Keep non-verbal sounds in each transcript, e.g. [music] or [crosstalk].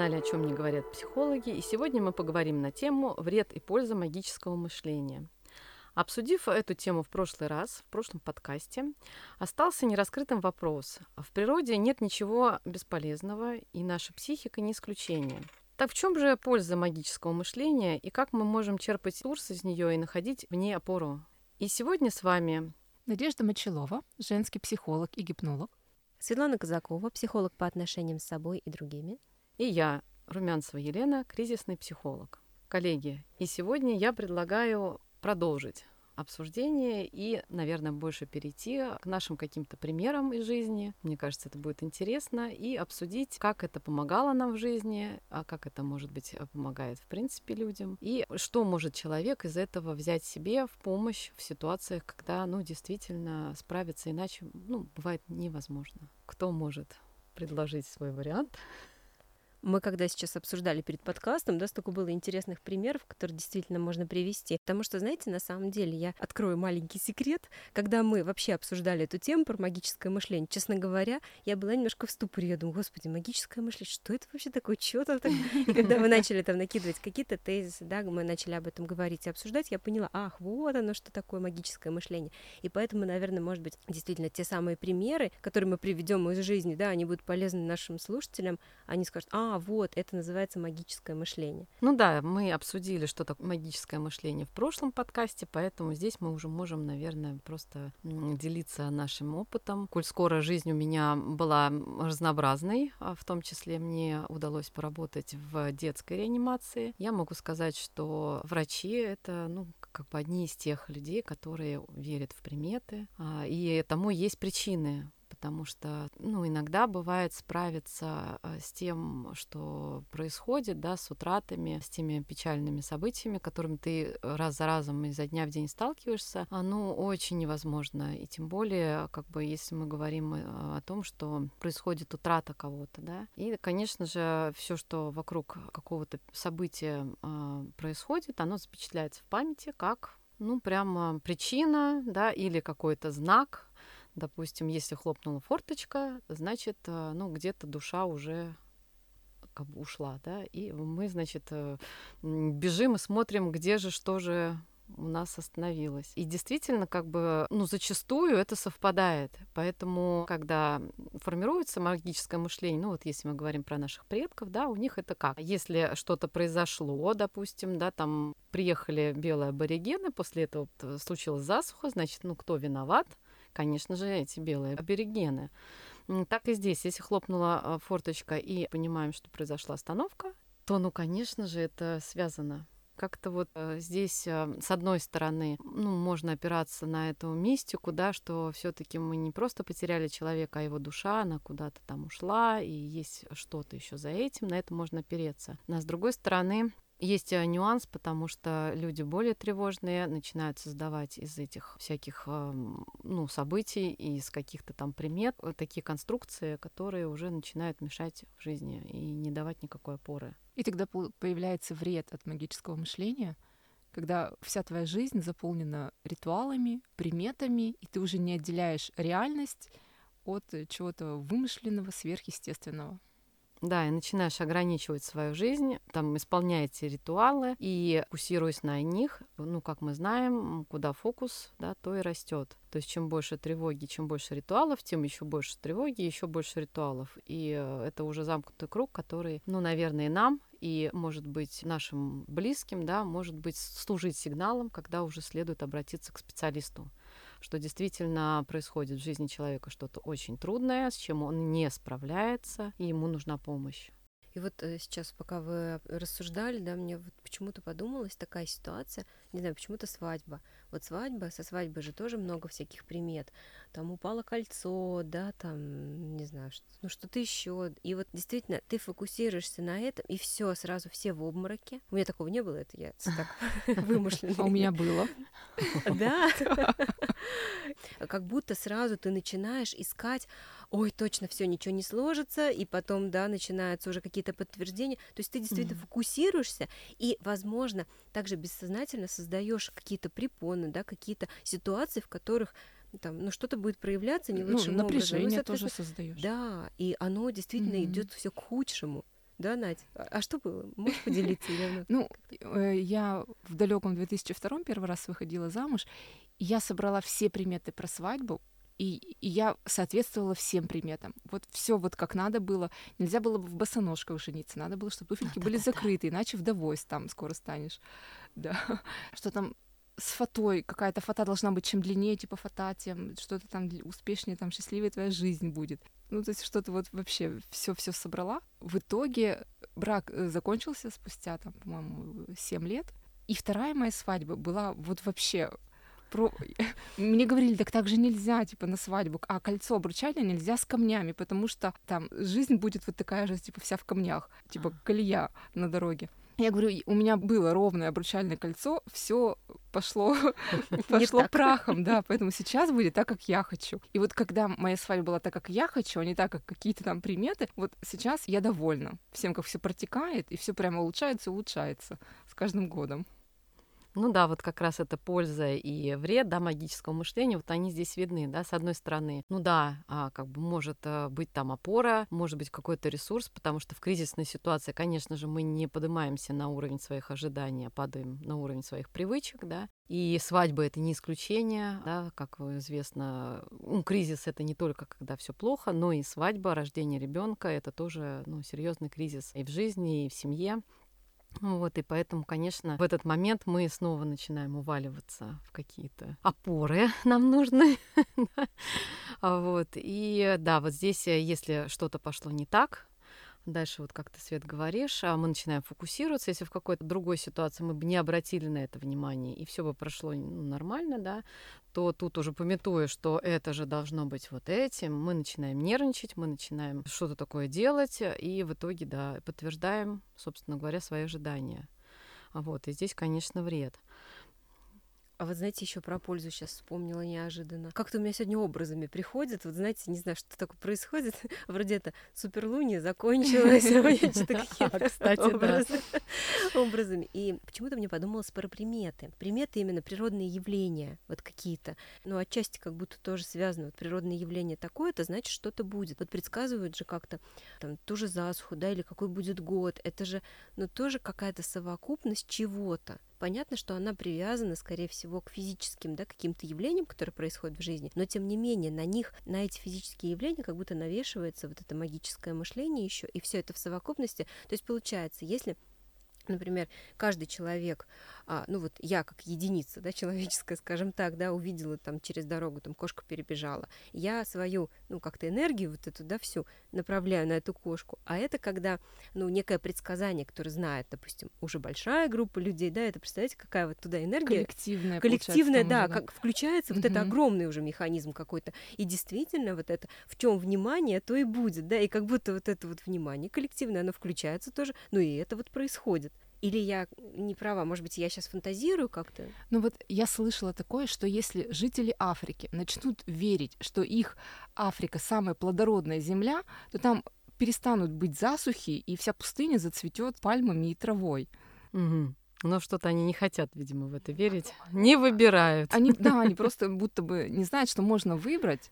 канале «О чем не говорят психологи», и сегодня мы поговорим на тему «Вред и польза магического мышления». Обсудив эту тему в прошлый раз, в прошлом подкасте, остался нераскрытым вопрос. В природе нет ничего бесполезного, и наша психика не исключение. Так в чем же польза магического мышления, и как мы можем черпать ресурсы из нее и находить в ней опору? И сегодня с вами Надежда Мочелова, женский психолог и гипнолог. Светлана Казакова, психолог по отношениям с собой и другими. И я, Румянцева Елена, кризисный психолог. Коллеги, и сегодня я предлагаю продолжить обсуждение и, наверное, больше перейти к нашим каким-то примерам из жизни. Мне кажется, это будет интересно. И обсудить, как это помогало нам в жизни, а как это, может быть, помогает, в принципе, людям. И что может человек из этого взять себе в помощь в ситуациях, когда, ну, действительно справиться иначе, ну, бывает невозможно. Кто может предложить свой вариант? Мы когда сейчас обсуждали перед подкастом, да, столько было интересных примеров, которые действительно можно привести. Потому что, знаете, на самом деле, я открою маленький секрет. Когда мы вообще обсуждали эту тему про магическое мышление, честно говоря, я была немножко в ступоре. Я думаю, господи, магическое мышление, что это вообще такое, что там так? И когда мы начали там накидывать какие-то тезисы, да, мы начали об этом говорить и обсуждать, я поняла, ах, вот оно, что такое магическое мышление. И поэтому, наверное, может быть, действительно те самые примеры, которые мы приведем из жизни, да, они будут полезны нашим слушателям, они скажут, а, а, вот, это называется магическое мышление. Ну да, мы обсудили, что такое магическое мышление в прошлом подкасте, поэтому здесь мы уже можем, наверное, просто делиться нашим опытом. Коль скоро жизнь у меня была разнообразной, а в том числе мне удалось поработать в детской реанимации, я могу сказать, что врачи — это, ну, как бы одни из тех людей, которые верят в приметы, а, и тому есть причины потому что, ну, иногда бывает справиться э, с тем, что происходит, да, с утратами, с теми печальными событиями, которыми ты раз за разом изо дня в день сталкиваешься, ну, очень невозможно. И тем более, как бы, если мы говорим э, о том, что происходит утрата кого-то, да. И, конечно же, все, что вокруг какого-то события э, происходит, оно запечатляется в памяти как ну, прямо причина, да, или какой-то знак, Допустим, если хлопнула форточка, значит, э, ну, где-то душа уже как бы ушла, да, и мы, значит, э, бежим и смотрим, где же, что же у нас остановилось. И действительно, как бы, ну, зачастую это совпадает. Поэтому, когда формируется магическое мышление, ну, вот если мы говорим про наших предков, да, у них это как? Если что-то произошло, допустим, да, там приехали белые аборигены, после этого случилась засуха, значит, ну, кто виноват? Конечно же, эти белые аборигены. Так и здесь, если хлопнула а, форточка и понимаем, что произошла остановка, то, ну, конечно же, это связано. Как-то вот э, здесь, э, с одной стороны, ну, можно опираться на эту мистику, да, что все таки мы не просто потеряли человека, а его душа, она куда-то там ушла, и есть что-то еще за этим, на это можно опереться. Но с другой стороны, есть э, нюанс, потому что люди более тревожные начинают создавать из этих всяких ну, событий и из каких-то там примет э, такие конструкции, которые уже начинают мешать в жизни и не давать никакой опоры. И тогда появляется вред от магического мышления, когда вся твоя жизнь заполнена ритуалами, приметами, и ты уже не отделяешь реальность от чего-то вымышленного, сверхъестественного. Да, и начинаешь ограничивать свою жизнь, там исполняете ритуалы и фокусируясь на них, ну, как мы знаем, куда фокус, да, то и растет. То есть чем больше тревоги, чем больше ритуалов, тем еще больше тревоги, еще больше ритуалов. И э, это уже замкнутый круг, который, ну, наверное, и нам, и, может быть, нашим близким, да, может быть, служить сигналом, когда уже следует обратиться к специалисту что действительно происходит в жизни человека что-то очень трудное, с чем он не справляется, и ему нужна помощь. И вот э, сейчас, пока вы рассуждали, да, мне вот почему-то подумалась такая ситуация, не знаю, почему-то свадьба. Вот свадьба, со свадьбы же тоже много всяких примет. Там упало кольцо, да, там, не знаю, что, ну что-то еще. И вот действительно, ты фокусируешься на этом, и все, сразу все в обмороке. У меня такого не было, это я так [laughs] вымышленно. А у меня было. Да. [laughs] Как будто сразу ты начинаешь искать, ой, точно все, ничего не сложится, и потом, да, начинаются уже какие-то подтверждения. То есть ты действительно фокусируешься, и, возможно, также бессознательно создаешь какие-то препоны, да, какие-то ситуации, в которых там, ну, что-то будет проявляться не ну, лучшим ну, напряжение образом. Ну, тоже создаешь. Да, и оно действительно mm-hmm. идет все к худшему. Да, Надь? А, а что было? Можешь поделиться? Ну, э, я в далеком 2002 первый раз выходила замуж, я собрала все приметы про свадьбу, и, и я соответствовала всем приметам. Вот все вот как надо было. Нельзя было бы в босоножках жениться, надо было, чтобы туфельки были закрыты, иначе вдовой там скоро станешь. [laughs] Да. Что там с фатой, какая-то фата должна быть чем длиннее, типа фата, тем что-то там успешнее, там счастливее твоя жизнь будет. Ну, то есть что-то вот вообще все все собрала. В итоге брак э, закончился спустя, там, по-моему, 7 лет. И вторая моя свадьба была вот вообще про... [laughs] Мне говорили, так так же нельзя, типа, на свадьбу, а кольцо обручальное нельзя с камнями, потому что там жизнь будет вот такая же, типа, вся в камнях, типа, колея на дороге. Я говорю, у меня было ровное обручальное кольцо, все пошло, [laughs] пошло прахом, да, поэтому сейчас будет так, как я хочу. И вот когда моя свадьба была так, как я хочу, а не так, как какие-то там приметы, вот сейчас я довольна всем, как все протекает, и все прямо улучшается, улучшается с каждым годом. Ну да, вот как раз это польза и вред, да, магического мышления, вот они здесь видны, да, с одной стороны, ну да, а, как бы может э, быть там опора, может быть какой-то ресурс, потому что в кризисной ситуации, конечно же, мы не поднимаемся на уровень своих ожиданий, а падаем на уровень своих привычек, да, и свадьба это не исключение, да, как известно, ну, кризис это не только когда все плохо, но и свадьба, рождение ребенка это тоже ну, серьезный кризис и в жизни, и в семье. Вот, и поэтому, конечно, в этот момент мы снова начинаем уваливаться в какие-то опоры [laughs] нам нужны. [laughs] вот, и да, вот здесь, э, если что-то пошло не так, Дальше, вот как ты, Свет, говоришь, а мы начинаем фокусироваться. Если в какой-то другой ситуации мы бы не обратили на это внимание, и все бы прошло ну, нормально, да, то тут уже пометуя, что это же должно быть вот этим, мы начинаем нервничать, мы начинаем что-то такое делать, и в итоге, да, подтверждаем, собственно говоря, свои ожидания. Вот, и здесь, конечно, вред. А вот знаете, еще про пользу сейчас вспомнила неожиданно. Как-то у меня сегодня образами приходит. Вот знаете, не знаю, что такое происходит. [laughs] Вроде это суперлуния закончилась. А [laughs] кстати, [laughs] образами. И почему-то мне подумалось про приметы. Приметы именно природные явления, вот какие-то. Ну, отчасти как будто тоже связаны. Вот природное явление такое, это значит, что-то будет. Вот предсказывают же как-то там ту же засуху, да, или какой будет год. Это же, ну, тоже какая-то совокупность чего-то понятно, что она привязана, скорее всего, к физическим, да, каким-то явлениям, которые происходят в жизни, но тем не менее на них, на эти физические явления как будто навешивается вот это магическое мышление еще, и все это в совокупности. То есть получается, если например, каждый человек, а, ну вот я как единица, да, [laughs] человеческая, скажем так, да, увидела там через дорогу, там кошка перебежала, я свою, ну как-то энергию вот эту, да, всю направляю на эту кошку, а это когда, ну, некое предсказание, которое знает, допустим, уже большая группа людей, да, это, представляете, какая вот туда энергия. Коллективная. Коллективная, да, уже, да, как включается угу. вот это огромный уже механизм какой-то, и действительно вот это, в чем внимание, то и будет, да, и как будто вот это вот внимание коллективное, оно включается тоже, ну и это вот происходит. Или я не права, может быть, я сейчас фантазирую как-то? Ну вот я слышала такое, что если жители Африки начнут верить, что их Африка самая плодородная земля, то там перестанут быть засухи, и вся пустыня зацветет пальмами и травой. Угу. Но что-то они не хотят, видимо, в это верить. Не выбирают. Они, да, они [laughs] просто будто бы не знают, что можно выбрать,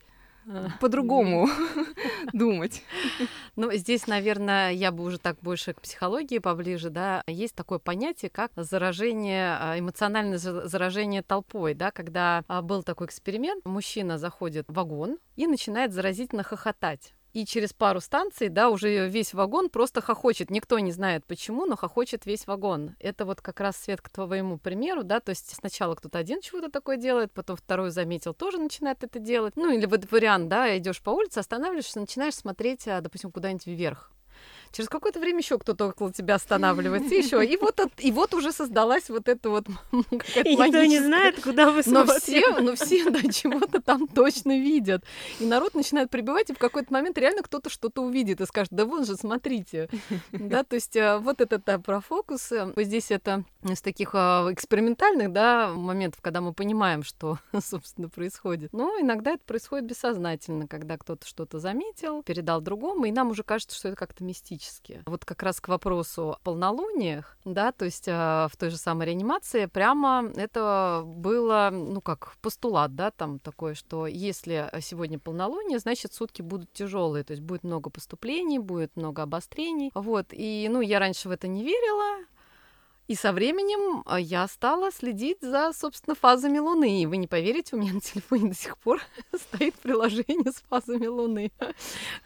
по-другому [laughs] думать. [laughs] Ну, здесь, наверное, я бы уже так больше к психологии поближе, да. Есть такое понятие, как заражение, а, эмоциональное заражение толпой, да, когда а, был такой эксперимент, мужчина заходит в вагон и начинает заразительно хохотать и через пару станций, да, уже весь вагон просто хохочет. Никто не знает почему, но хохочет весь вагон. Это вот как раз свет к твоему примеру, да, то есть сначала кто-то один чего-то такое делает, потом второй заметил, тоже начинает это делать. Ну, или вот вариант, да, идешь по улице, останавливаешься, начинаешь смотреть, а, допустим, куда-нибудь вверх Через какое-то время еще кто-то около тебя останавливается, еще. И вот, и вот уже создалась вот эта вот [laughs] И никто не знает, куда вы смотрите. Но все, но все да, чего-то там точно видят. И народ начинает прибывать, и в какой-то момент реально кто-то что-то увидит и скажет, да вон же, смотрите. [laughs] Да, то есть э, вот это да, про фокус. Э, здесь это из таких а, экспериментальных, да, моментов, когда мы понимаем, что, [laughs] собственно, происходит. Но иногда это происходит бессознательно, когда кто-то что-то заметил, передал другому, и нам уже кажется, что это как-то мистично магически. Вот как раз к вопросу о полнолуниях, да, то есть э, в той же самой реанимации прямо это было, ну как, постулат, да, там такое, что если сегодня полнолуние, значит сутки будут тяжелые, то есть будет много поступлений, будет много обострений, вот, и, ну, я раньше в это не верила, и со временем а, я стала следить за, собственно, фазами Луны. И вы не поверите, у меня на телефоне до сих пор [laughs] стоит приложение с фазами Луны.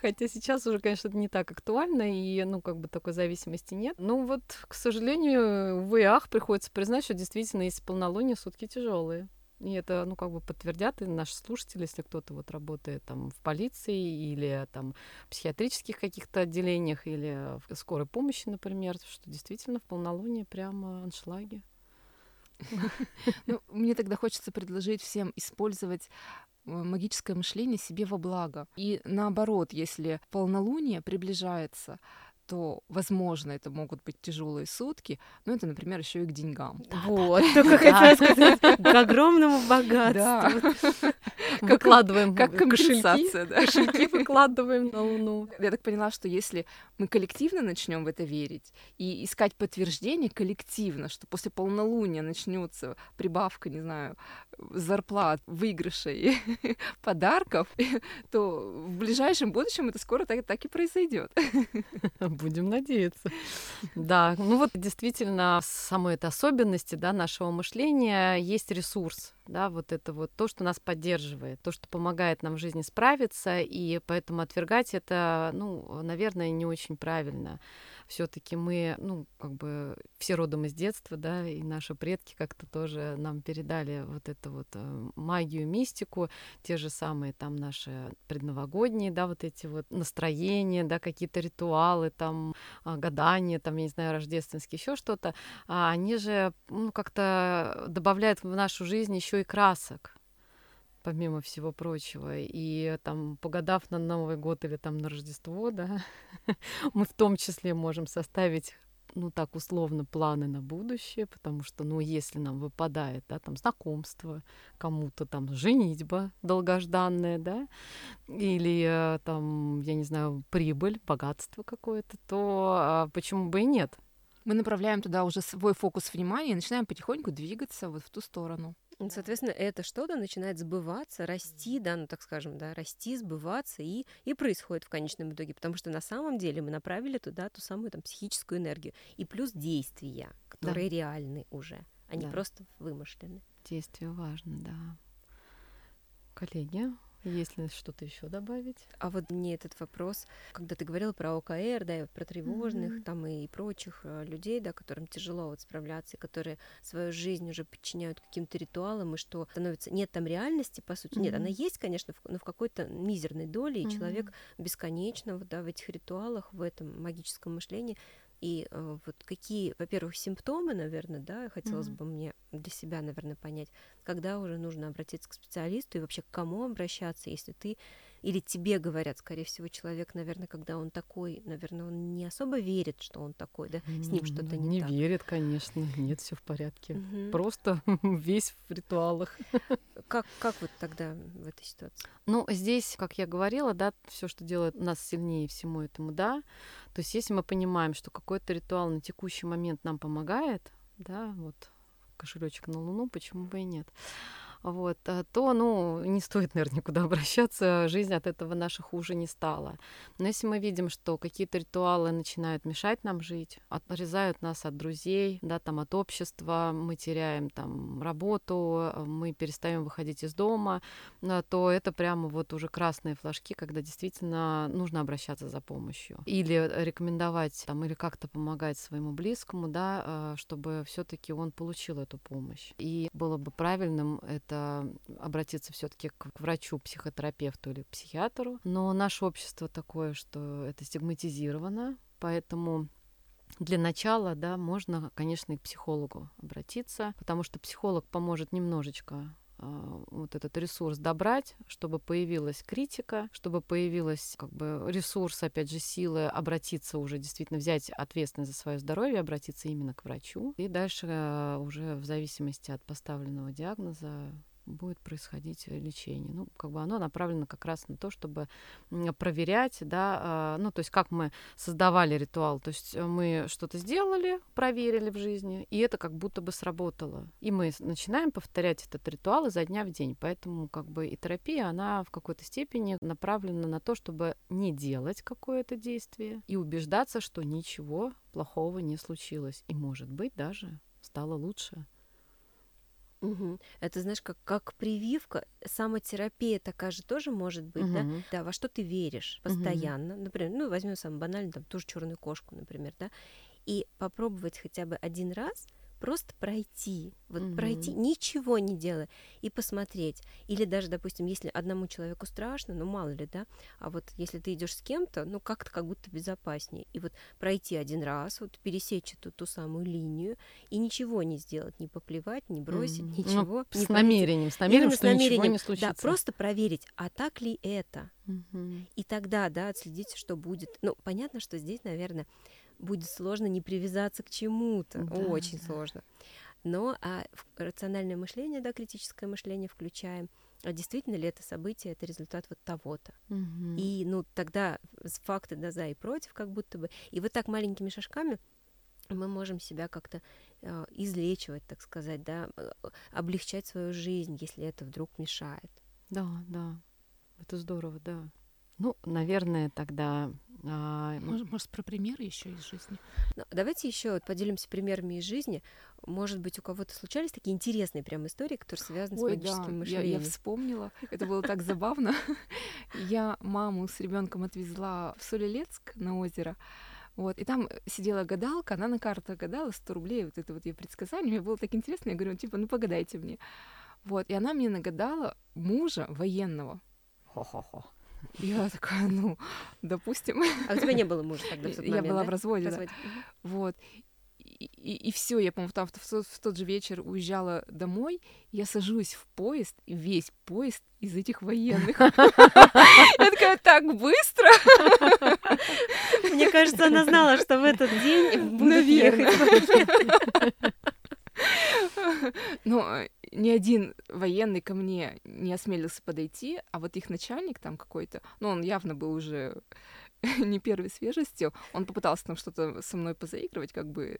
Хотя сейчас уже, конечно, это не так актуально, и, ну, как бы такой зависимости нет. Ну, вот, к сожалению, в ИАХ приходится признать, что действительно, если полнолуние, сутки тяжелые. И это, ну, как бы подтвердят и наши слушатели, если кто-то вот работает там в полиции или там в психиатрических каких-то отделениях или в скорой помощи, например, что действительно в полнолуние прямо аншлаги. Ну, мне тогда хочется предложить всем использовать э, магическое мышление себе во благо. И наоборот, если полнолуние приближается, то, возможно, это могут быть тяжелые сутки, но это, например, еще и к деньгам. Вот, только хотела сказать, к огромному богатству. [laughs] Выкладываем как компенсация, да. Кошельки выкладываем на Луну. Я так поняла, что если мы коллективно начнем в это верить и искать подтверждение коллективно, что после полнолуния начнется прибавка, не знаю, зарплат, выигрышей, [laughs] подарков, [laughs] то в ближайшем будущем это скоро так, так и произойдет. Будем надеяться. Да, ну вот действительно, самой этой особенности да, нашего мышления есть ресурс, да, вот это вот то, что нас поддерживает, то, что помогает нам в жизни справиться, и поэтому отвергать это, ну, наверное, не очень правильно все-таки мы, ну, как бы все родом из детства, да, и наши предки как-то тоже нам передали вот эту вот э, магию, мистику, те же самые там наши предновогодние, да, вот эти вот настроения, да, какие-то ритуалы, там, а, гадания, там, я не знаю, рождественские, еще что-то, а они же, ну, как-то добавляют в нашу жизнь еще и красок помимо всего прочего. И там, погадав на Новый год или там на Рождество, да, [laughs] мы в том числе можем составить ну так условно планы на будущее, потому что, ну, если нам выпадает, да, там знакомство, кому-то там женитьба долгожданная, да, или э, там, я не знаю, прибыль, богатство какое-то, то а, почему бы и нет? Мы направляем туда уже свой фокус внимания и начинаем потихоньку двигаться вот в ту сторону. Соответственно, это что-то начинает сбываться, расти, да, ну так скажем, да, расти, сбываться и, и происходит в конечном итоге, потому что на самом деле мы направили туда ту самую там психическую энергию и плюс действия, которые да. реальны уже, а не да. просто вымышлены. Действие важно, да. Коллеги, есть ли что-то еще добавить? А вот мне этот вопрос, когда ты говорила про ОКР, да, и про тревожных mm-hmm. там и прочих э, людей, да, которым тяжело вот справляться, и которые свою жизнь уже подчиняют каким-то ритуалам, и что становится нет там реальности, по сути, mm-hmm. нет, она есть, конечно, но в какой-то мизерной доле, и mm-hmm. человек бесконечно вот, да, в этих ритуалах, в этом магическом мышлении и э, вот какие, во-первых, симптомы, наверное, да, хотелось mm-hmm. бы мне для себя, наверное, понять, когда уже нужно обратиться к специалисту и вообще к кому обращаться, если ты или тебе говорят, скорее всего, человек, наверное, когда он такой, наверное, он не особо верит, что он такой, да, с ним что-то не, не так. Не верит, конечно, нет, все в порядке, угу. просто [laughs] весь в ритуалах. [laughs] Как как вот тогда в этой ситуации? Ну здесь, как я говорила, да, все, что делает нас сильнее всему этому, да. То есть, если мы понимаем, что какой-то ритуал на текущий момент нам помогает, да, вот кошелечек на Луну, почему бы и нет вот, э, то, ну, не стоит, наверное, никуда обращаться, жизнь от этого наша хуже не стала. Но если мы видим, что какие-то ритуалы начинают мешать нам жить, отрезают нас от друзей, да, там, от общества, мы теряем там работу, мы перестаем выходить из дома, э, то это прямо вот уже красные флажки, когда действительно нужно обращаться за помощью. Или рекомендовать там, или как-то помогать своему близкому, да, э, чтобы все таки он получил эту помощь. И было бы правильным это это обратиться все-таки к, врачу, психотерапевту или психиатру. Но наше общество такое, что это стигматизировано, поэтому для начала, да, можно, конечно, и к психологу обратиться, потому что психолог поможет немножечко вот этот ресурс добрать, чтобы появилась критика, чтобы появилась как бы ресурс, опять же, силы обратиться уже, действительно взять ответственность за свое здоровье, обратиться именно к врачу. И дальше а, уже в зависимости от поставленного диагноза будет происходить лечение. Ну, как бы оно направлено как раз на то, чтобы проверять, да, а, ну, то есть как мы создавали ритуал, то есть мы что-то сделали, проверили в жизни, и это как будто бы сработало. И мы начинаем повторять этот ритуал изо дня в день. Поэтому как бы и терапия, она в какой-то степени направлена на то, чтобы не делать какое-то действие и убеждаться, что ничего плохого не случилось. И, может быть, даже стало лучше. Угу. Это, знаешь, как, как прививка, самотерапия такая же тоже может быть, угу. да? Да, во что ты веришь постоянно. Угу. Например, ну, возьмем самый банальный, там, ту же черную кошку, например, да, и попробовать хотя бы один раз просто пройти, вот угу. пройти, ничего не делая, и посмотреть. Или даже, допустим, если одному человеку страшно, ну мало ли, да, а вот если ты идешь с кем-то, ну как-то как будто безопаснее. И вот пройти один раз, вот пересечь эту ту самую линию и ничего не сделать, не поплевать, не бросить, угу. ничего. Ну, не с намерением, с намерением, Именно что с намерением, ничего не случится. Да, просто проверить, а так ли это. Угу. И тогда, да, отследить, что будет. Ну, понятно, что здесь, наверное, будет сложно не привязаться к чему-то. Да, Очень да. сложно. Но а рациональное мышление, да, критическое мышление включаем. А действительно ли это событие, это результат вот того-то? Угу. И ну тогда факты да за и против, как будто бы. И вот так маленькими шажками мы можем себя как-то э, излечивать, так сказать, да, э, облегчать свою жизнь, если это вдруг мешает. Да, да, это здорово, да. Ну, наверное, тогда а, может, может, про примеры еще из жизни? Ну, давайте еще вот поделимся примерами из жизни. Может быть, у кого-то случались такие интересные прям истории, которые связаны Ой, с магическим да, мышлением. Я, я вспомнила. Это было так [laughs] забавно. Я маму с ребенком отвезла в Солилецк на озеро. Вот, и там сидела гадалка, она на картах гадала 100 рублей, вот это вот ее предсказание, мне было так интересно, я говорю, типа, ну погадайте мне. Вот, и она мне нагадала мужа военного. Хо-хо-хо. Я такая, ну, допустим. А у тебя не было мужа тогда в тот момент, Я была да? в разводе, да. Вот. И, и, и все, я, по-моему, там в, в, в тот же вечер уезжала домой, я сажусь в поезд, и весь поезд из этих военных. [laughs] Я такая, так быстро! Мне кажется, она знала, что в этот день будет ехать. [laughs] Ну, ни один военный ко мне не осмелился подойти, а вот их начальник там какой-то, ну, он явно был уже [laughs] не первой свежестью, он попытался там что-то со мной позаигрывать, как бы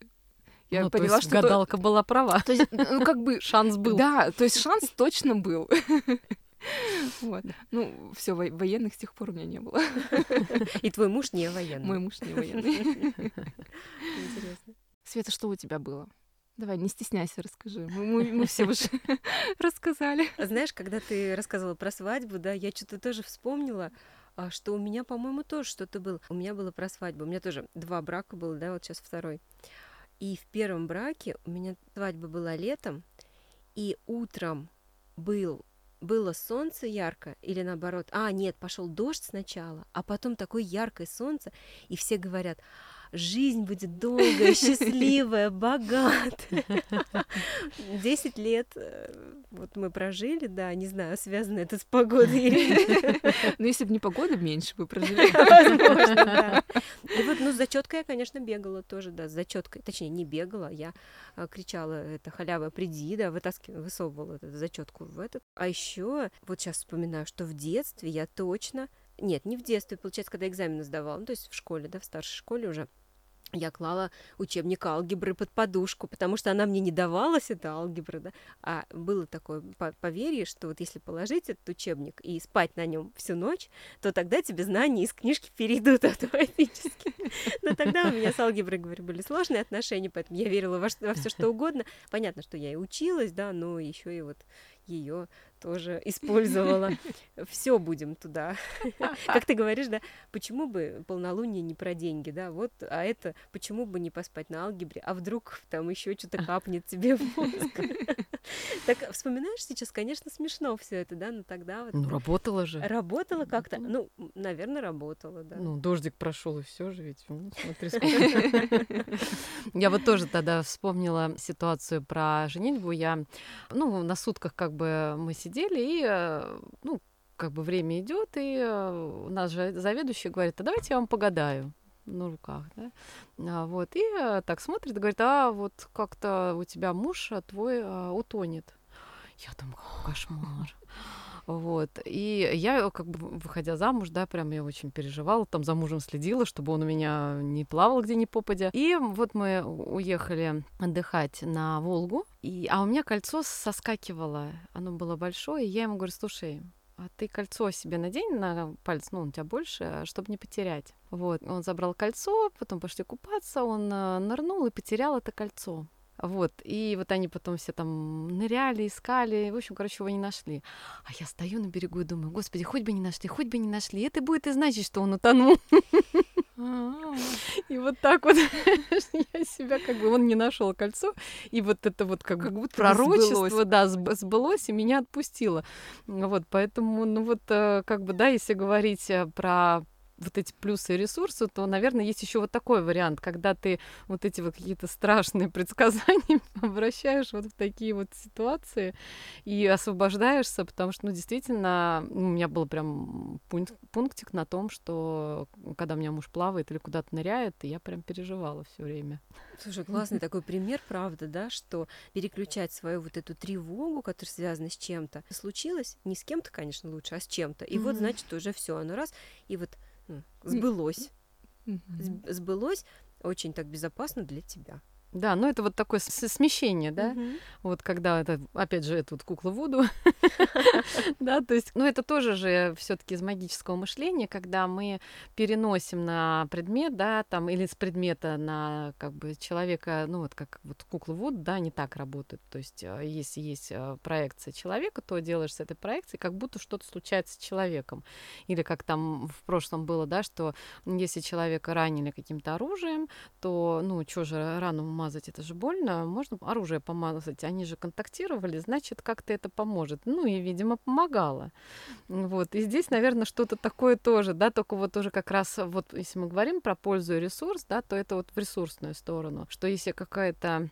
я ну, поняла, что гадалка то... была права. То есть, ну, как бы [laughs] шанс был. Да, то есть шанс точно был. [laughs] Вот. Ну, все, военных с тех пор у меня не было. И твой муж не военный. Мой муж не военный. Интересно. Света, что у тебя было? Давай, не стесняйся, расскажи. Мы, мы, мы все уже [laughs] рассказали. Знаешь, когда ты рассказывала про свадьбу, да, я что-то тоже вспомнила, а, что у меня, по-моему, тоже что-то было. У меня было про свадьбу. У меня тоже два брака было, да, вот сейчас второй. И в первом браке у меня свадьба была летом, и утром был было солнце ярко или наоборот, а нет, пошел дождь сначала, а потом такое яркое солнце, и все говорят, жизнь будет долгая, [laughs] счастливая, богатая. [laughs] Десять лет э, вот мы прожили, да, не знаю, связано это с погодой или. [laughs] Ну, если бы не погода, меньше бы прожили. Возможно, да. И вот, ну, с зачеткой я, конечно, бегала тоже, да, с зачеткой. Точнее, не бегала, я а, кричала, это халява, приди, да, вытаскивала, высовывала эту зачетку в этот. А еще, вот сейчас вспоминаю, что в детстве я точно нет, не в детстве, получается, когда экзамены сдавала, ну, то есть в школе, да, в старшей школе уже, я клала учебник алгебры под подушку, потому что она мне не давалась, эта алгебра, да, а было такое поверье, что вот если положить этот учебник и спать на нем всю ночь, то тогда тебе знания из книжки перейдут [laughs] автоматически. Но тогда у меня с алгеброй, говорю, были сложные отношения, поэтому я верила во, во все что угодно. Понятно, что я и училась, да, но еще и вот ее тоже использовала. [laughs] Все будем туда. [laughs] Как ты говоришь, да, почему бы полнолуние не про деньги, да, вот, а это почему бы не поспать на алгебре, а вдруг там еще что-то капнет тебе в мозг. [laughs] [laughs] Так вспоминаешь сейчас, конечно, смешно все это, да, но тогда вот. Ну, работало же. Работало как-то, ну, наверное, работало, да. Ну, дождик прошел и все же ведь. Ну, смотри, сколько. [laughs] Я вот тоже тогда вспомнила ситуацию про женитьбу. Я, ну, на сутках как бы мы сидели и, э, ну, как бы время идет, и э, у нас же заведующий говорит, а давайте я вам погадаю на руках, да, а, вот, и а, так смотрит, говорит, а вот как-то у тебя муж а, твой а, утонет. Я думаю, кошмар. [laughs] Вот. И я, как бы, выходя замуж, да, прям я очень переживала, там за мужем следила, чтобы он у меня не плавал где ни попадя. И вот мы уехали отдыхать на Волгу, и, а у меня кольцо соскакивало, оно было большое, и я ему говорю, слушай, ты кольцо себе надень на палец, ну, у тебя больше, чтобы не потерять. Вот, он забрал кольцо, потом пошли купаться, он э, нырнул и потерял это кольцо. Вот, и вот они потом все там ныряли, искали, в общем, короче, его не нашли. А я стою на берегу и думаю, господи, хоть бы не нашли, хоть бы не нашли, это будет и значить, что он утонул. [laughs] И вот так вот [laughs] я себя как бы он не нашел кольцо, и вот это вот как, как будто пророчество, сбылось. да, сбылось и меня отпустило. Вот, поэтому, ну вот, э, как бы, да, если говорить э, про вот эти плюсы и ресурсы, то, наверное, есть еще вот такой вариант, когда ты вот эти вот какие-то страшные [laughs] предсказания [laughs] обращаешь вот в такие вот ситуации и освобождаешься, потому что, ну, действительно, у меня был прям пунктик на том, что когда у меня муж плавает или куда-то ныряет, я прям переживала все время. Слушай, классный такой пример, правда, да, что переключать свою вот эту тревогу, которая связана с чем-то, случилось не с кем-то, конечно, лучше, а с чем-то. И mm-hmm. вот, значит, уже все, оно раз, и вот сбылось. Сбылось очень так безопасно для тебя. Да, ну это вот такое смещение, да, угу. вот когда это, опять же, это вот кукла Вуду, [laughs] да, то есть, ну это тоже же все таки из магического мышления, когда мы переносим на предмет, да, там, или с предмета на, как бы, человека, ну вот как вот кукла Вуду, да, не так работает, то есть, э, если есть э, проекция человека, то делаешь с этой проекцией, как будто что-то случается с человеком, или как там в прошлом было, да, что если человека ранили каким-то оружием, то, ну, что же рану помазать, это же больно, можно оружие помазать, они же контактировали, значит, как-то это поможет. Ну и, видимо, помогало. Вот, и здесь, наверное, что-то такое тоже, да, только вот тоже как раз, вот если мы говорим про пользу и ресурс, да, то это вот в ресурсную сторону, что если какая-то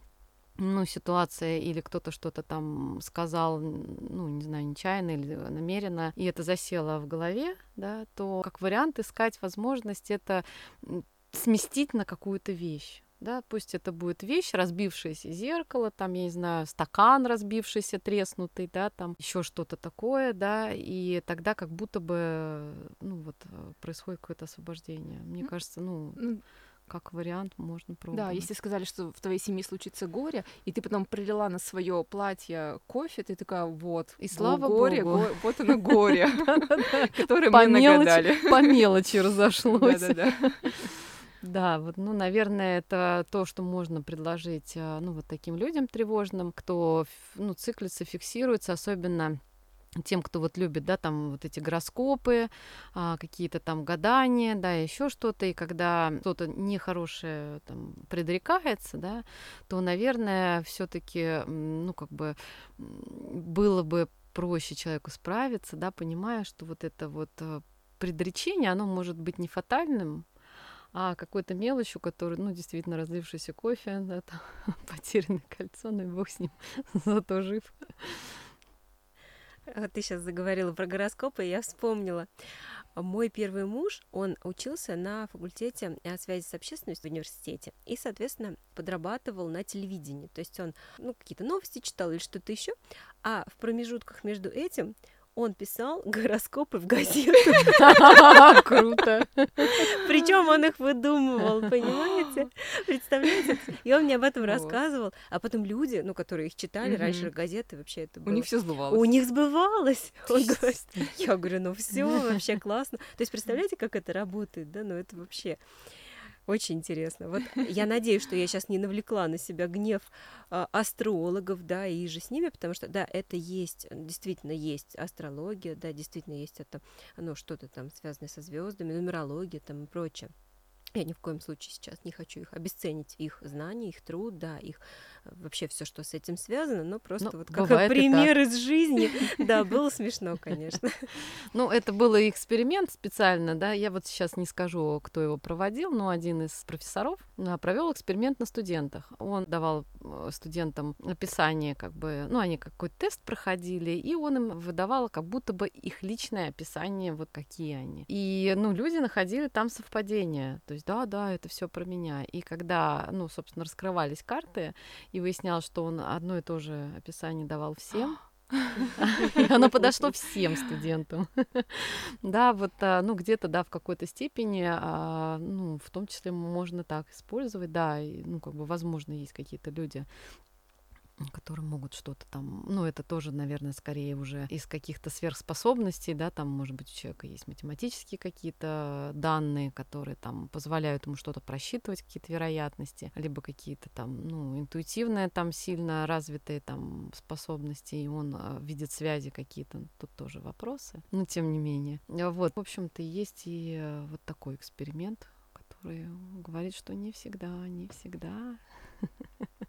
ну, ситуация или кто-то что-то там сказал, ну, не знаю, нечаянно или намеренно, и это засело в голове, да, то как вариант искать возможность это сместить на какую-то вещь да, пусть это будет вещь, разбившееся зеркало, там, я не знаю, стакан разбившийся, треснутый, да, там еще что-то такое, да, и тогда как будто бы, ну, вот э, происходит какое-то освобождение. Мне кажется, ну, как вариант можно пробовать. Да, если сказали, что в твоей семье случится горе, и ты потом прилила на свое платье кофе, ты такая, вот, и слава горе, богу. вот оно горе, [laughs] которое мне нагадали. По мелочи разошлось. Да-да-да. Да, вот, ну, наверное, это то, что можно предложить, а, ну, вот таким людям тревожным, кто, ну, циклится, фиксируется, особенно тем, кто вот любит, да, там вот эти гороскопы, а, какие-то там гадания, да, еще что-то, и когда что-то нехорошее там предрекается, да, то, наверное, все-таки, ну, как бы было бы проще человеку справиться, да, понимая, что вот это вот э, предречение, оно может быть не фатальным, а какой-то мелочью, который, ну, действительно, разлившийся кофе, да, там, [laughs] потерянное кольцо, ну и бог с ним, [laughs] зато жив. Ты сейчас заговорила про гороскопы, и я вспомнила. Мой первый муж, он учился на факультете связи с общественностью в университете и, соответственно, подрабатывал на телевидении. То есть он ну, какие-то новости читал или что-то еще, а в промежутках между этим он писал гороскопы в газету. [laughs] Круто. Причем он их выдумывал, понимаете? Представляете? И он мне об этом рассказывал. А потом люди, ну, которые их читали раньше газеты, вообще это. У них все сбывалось. У них сбывалось. [laughs] Он говорит, я говорю, ну все, вообще классно. То есть представляете, как это работает, да? Ну это вообще... Очень интересно. Вот я надеюсь, что я сейчас не навлекла на себя гнев а, астрологов, да, и же с ними, потому что, да, это есть, действительно есть астрология, да, действительно есть это, ну, что-то там связанное со звездами, нумерология там и прочее. Я ни в коем случае сейчас не хочу их обесценить, их знания, их труд, да, их вообще все, что с этим связано, но просто ну, вот как пример из жизни. [laughs] Да, было смешно, конечно. [laughs] Ну, это был эксперимент специально, да, я вот сейчас не скажу, кто его проводил, но один из профессоров а, провел эксперимент на студентах. Он давал э, студентам описание, как бы, ну, они какой-то тест проходили, и он им выдавал как будто бы их личное описание, вот какие они. И, ну, люди находили там совпадения, то есть, да, да, это все про меня. И когда, ну, собственно, раскрывались карты, и выяснялось, что он одно и то же описание давал всем. [laughs] Оно подошло всем студентам. [laughs] Да, вот, а, ну, где-то, да, в какой-то степени, а, ну, в том числе можно так использовать, да, ну, как бы, возможно, есть какие-то люди, которые могут что-то там, ну, это тоже, наверное, скорее уже из каких-то сверхспособностей, да, там, может быть, у человека есть математические какие-то данные, которые там позволяют ему что-то просчитывать, какие-то вероятности, либо какие-то там, ну, интуитивные там сильно развитые там способности, и он а, видит связи какие-то, тут тоже вопросы, но тем не менее. Вот, в общем-то, есть и э, вот такой эксперимент, который говорит, что не всегда, не всегда. [laughs]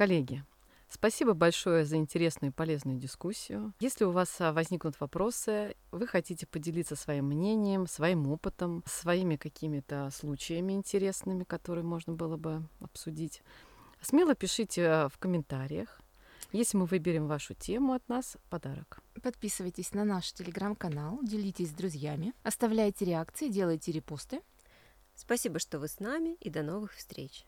Коллеги, Спасибо большое за интересную и полезную дискуссию. Если у вас а, возникнут вопросы, вы хотите поделиться своим мнением, своим опытом, своими какими-то случаями интересными, которые можно было бы обсудить, смело пишите а, в комментариях. Если мы выберем вашу тему от нас, подарок. Подписывайтесь на наш телеграм-канал, делитесь с друзьями, оставляйте реакции, делайте репосты. Спасибо, что вы с нами, и до новых встреч.